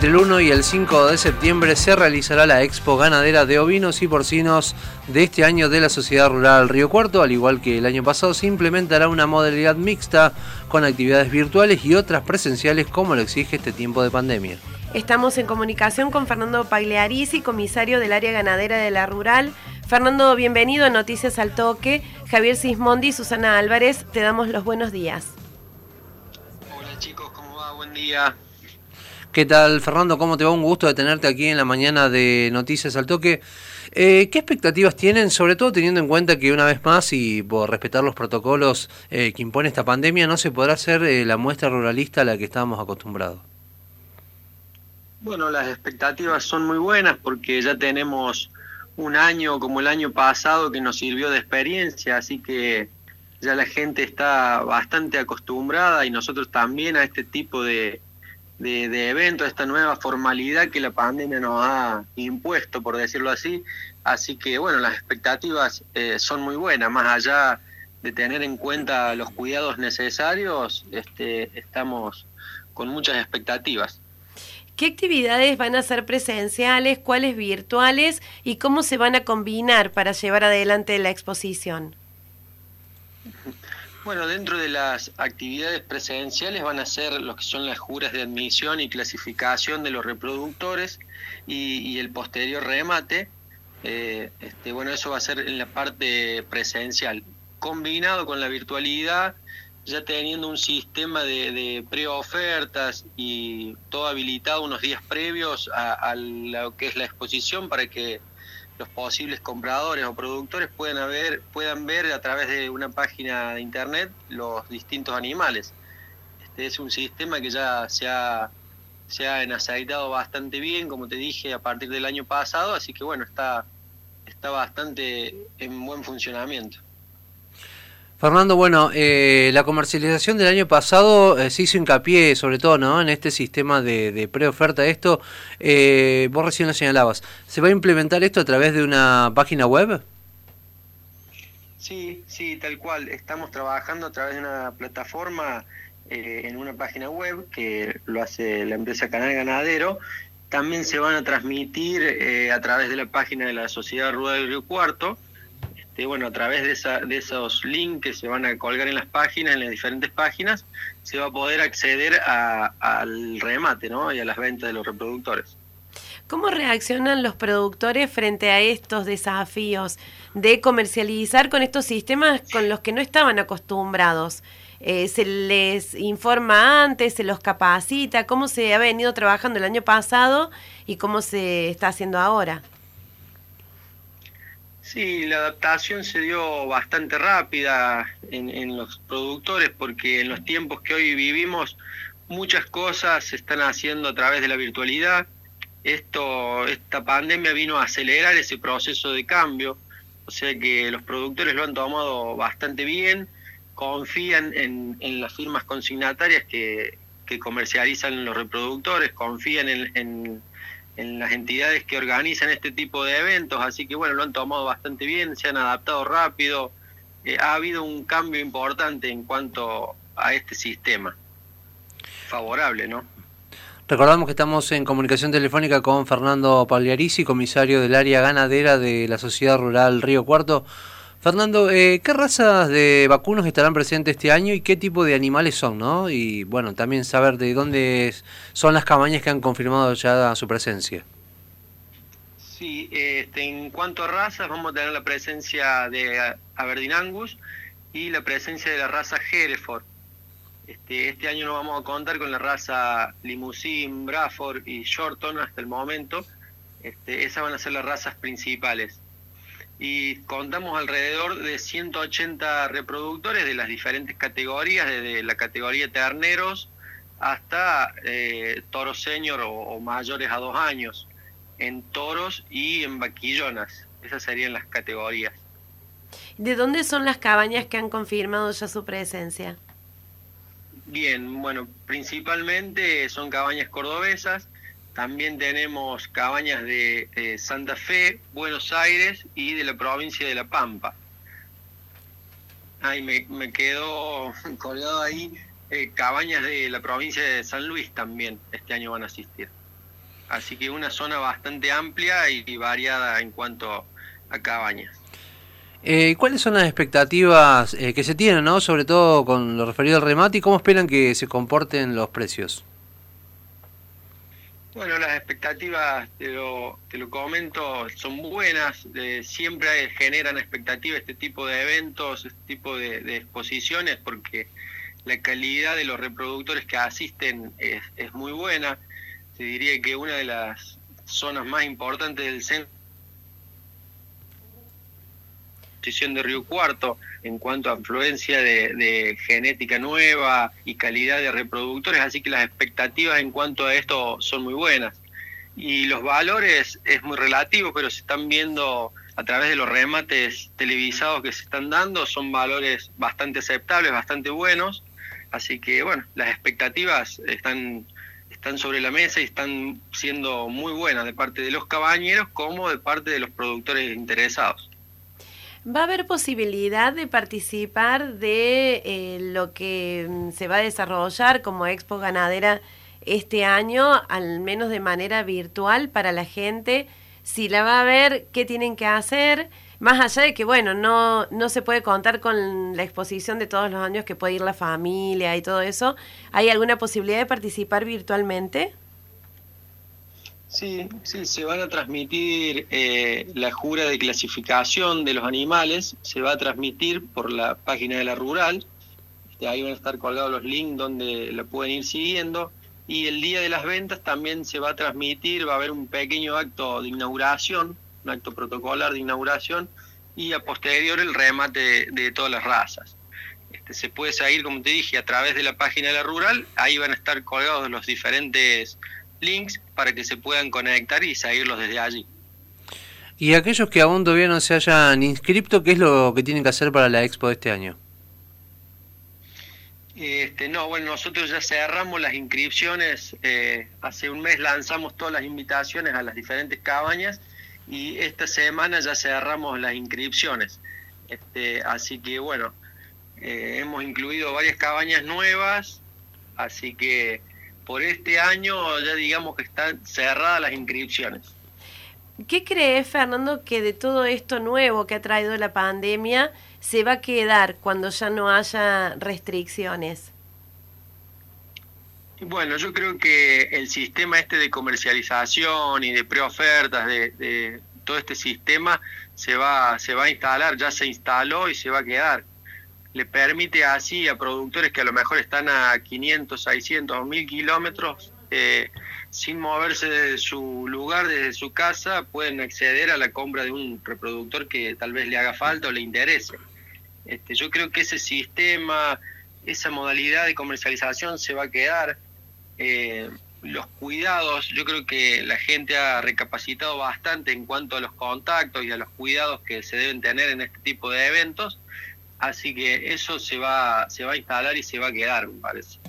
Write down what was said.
Entre el 1 y el 5 de septiembre se realizará la Expo Ganadera de Ovinos y Porcinos de este año de la Sociedad Rural Río Cuarto. Al igual que el año pasado, se implementará una modalidad mixta con actividades virtuales y otras presenciales como lo exige este tiempo de pandemia. Estamos en comunicación con Fernando Pagliarisi, comisario del área ganadera de la Rural. Fernando, bienvenido a Noticias al Toque. Javier Sismondi y Susana Álvarez, te damos los buenos días. Hola chicos, ¿cómo va? Buen día. ¿Qué tal, Fernando? ¿Cómo te va? Un gusto de tenerte aquí en la mañana de Noticias al Toque. Eh, ¿Qué expectativas tienen, sobre todo teniendo en cuenta que una vez más y por respetar los protocolos eh, que impone esta pandemia, no se podrá hacer eh, la muestra ruralista a la que estábamos acostumbrados? Bueno, las expectativas son muy buenas porque ya tenemos un año como el año pasado que nos sirvió de experiencia, así que ya la gente está bastante acostumbrada y nosotros también a este tipo de, de, de evento, esta nueva formalidad que la pandemia nos ha impuesto, por decirlo así. Así que, bueno, las expectativas eh, son muy buenas, más allá de tener en cuenta los cuidados necesarios, este, estamos con muchas expectativas. ¿Qué actividades van a ser presenciales, cuáles virtuales y cómo se van a combinar para llevar adelante la exposición? Bueno, dentro de las actividades presenciales van a ser lo que son las juras de admisión y clasificación de los reproductores y, el posterior remate. Eh, este, bueno, eso va a ser en la parte presencial. Combinado con la virtualidad, ya teniendo un sistema de, de preofertas y todo habilitado unos días previos a lo que es la exposición para que los posibles compradores o productores puedan ver, puedan ver a través de una página de internet los distintos animales. Este es un sistema que ya se ha, se ha enaceitado bastante bien, como te dije, a partir del año pasado, así que bueno, está, está bastante en buen funcionamiento. Fernando, bueno, eh, la comercialización del año pasado eh, se hizo hincapié sobre todo ¿no? en este sistema de, de preoferta. Esto, eh, vos recién lo señalabas, ¿se va a implementar esto a través de una página web? Sí, sí, tal cual. Estamos trabajando a través de una plataforma eh, en una página web que lo hace la empresa Canal Ganadero. También se van a transmitir eh, a través de la página de la Sociedad Rural del Río Cuarto este, bueno, a través de, esa, de esos links que se van a colgar en las páginas, en las diferentes páginas, se va a poder acceder al remate ¿no? y a las ventas de los reproductores. ¿Cómo reaccionan los productores frente a estos desafíos de comercializar con estos sistemas con los que no estaban acostumbrados? Eh, ¿Se les informa antes, se los capacita? ¿Cómo se ha venido trabajando el año pasado y cómo se está haciendo ahora? Sí, la adaptación se dio bastante rápida en, en, los productores porque en los tiempos que hoy vivimos muchas cosas se están haciendo a través de la virtualidad. Esto, esta pandemia vino a acelerar ese proceso de cambio, o sea que los productores lo han tomado bastante bien, confían en, las firmas consignatarias que, que, comercializan los reproductores, confían en, en en las entidades que organizan este tipo de eventos, así que bueno, lo han tomado bastante bien, se han adaptado rápido, eh, ha habido un cambio importante en cuanto a este sistema, favorable, ¿no? Recordamos que estamos en comunicación telefónica con Fernando Pagliarisi, comisario del área ganadera de la Sociedad Rural Río Cuarto. Fernando, eh, ¿qué razas de vacunos estarán presentes este año y qué tipo de animales son, no? Y bueno, también saber de dónde son las cabañas que han confirmado ya su presencia. Sí, este, en cuanto a razas, vamos a tener la presencia de Aberdeen Angus y la presencia de la raza Hereford. Este, este año no vamos a contar con la raza Limousin, Braford y Shorton hasta el momento. Este, esas van a ser las razas principales y contamos alrededor de 180 reproductores de las diferentes categorías, desde la categoría terneros hasta eh, toros senior o, o, mayores a dos años, en toros y en vaquillonas. Esas serían las categorías. ¿De dónde son las cabañas que han confirmado ya su presencia? Bien, bueno, principalmente son cabañas cordobesas, también tenemos cabañas de Santa Fe, Buenos Aires y de la provincia de La Pampa. Ay, me, me quedó colgado ahí. Eh, cabañas de la provincia de San Luis también este año van a asistir. Así que una zona bastante amplia y variada en cuanto a cabañas. Eh, ¿Cuáles son las expectativas eh, que se tienen, ¿no? sobre todo con lo referido al remate, y cómo esperan que se comporten los precios? Bueno, las expectativas, te lo, te lo comento, son buenas, siempre generan expectativas este tipo de eventos, este tipo de, exposiciones, porque la calidad de los reproductores que asisten es, es muy buena. Te diría que una de las zonas más importantes del centro de Río Cuarto en cuanto a influencia de, genética nueva y calidad de reproductores, así que las expectativas en cuanto a esto son muy buenas. Y los valores es muy relativo, pero se están viendo a través de los remates televisados que se están dando, son valores bastante aceptables, bastante buenos, así que bueno, las expectativas están están sobre la mesa y están siendo muy buenas de parte de los cabañeros como de parte de los productores interesados. ¿Va a haber posibilidad de participar de eh, lo que mm, se va a desarrollar como Expo Ganadera este año, al menos de manera virtual para la gente? Si la va a ver, ¿qué tienen que hacer? Más allá de que, bueno, no, no se puede contar con la exposición de todos los años que puede ir la familia y todo eso, ¿hay alguna posibilidad de participar virtualmente? Sí, sí, se van a transmitir eh, la jura de clasificación de los animales, se va a transmitir por la página de la rural, este, ahí van a estar colgados los links donde la pueden ir siguiendo, y el día de las ventas también se va a transmitir, va a haber un pequeño acto de inauguración, un acto protocolar de inauguración, y a posterior el remate de, todas las razas. Este, se puede seguir, como te dije, a través de la página de la rural, ahí van a estar colgados los diferentes links para que se puedan conectar y seguirlos desde allí. Y aquellos que aún todavía no se hayan inscrito, ¿qué es lo que tienen que hacer para la expo de este año? Este, no, bueno, nosotros ya cerramos las inscripciones, eh, hace un mes lanzamos todas las invitaciones a las diferentes cabañas y esta semana ya cerramos las inscripciones. Este, así que bueno, eh, hemos incluido varias cabañas nuevas, así que por este año ya digamos que están cerradas las inscripciones. ¿Qué crees, Fernando, que de todo esto nuevo que ha traído la pandemia se va a quedar cuando ya no haya restricciones? Bueno, yo creo que el sistema este de comercialización y de preofertas, de, de todo este sistema, se va, se va a instalar, ya se instaló y se va a quedar le permite así a productores que a lo mejor están a 500, 600 o 1000 kilómetros, eh, sin moverse de su lugar, desde su casa, pueden acceder a la compra de un reproductor que tal vez le haga falta o le interese. Este, yo creo que ese sistema, esa modalidad de comercialización se va a quedar. Eh, los cuidados, yo creo que la gente ha recapacitado bastante en cuanto a los contactos y a los cuidados que se deben tener en este tipo de eventos Así que eso se va, se va a instalar y se va a quedar, me parece.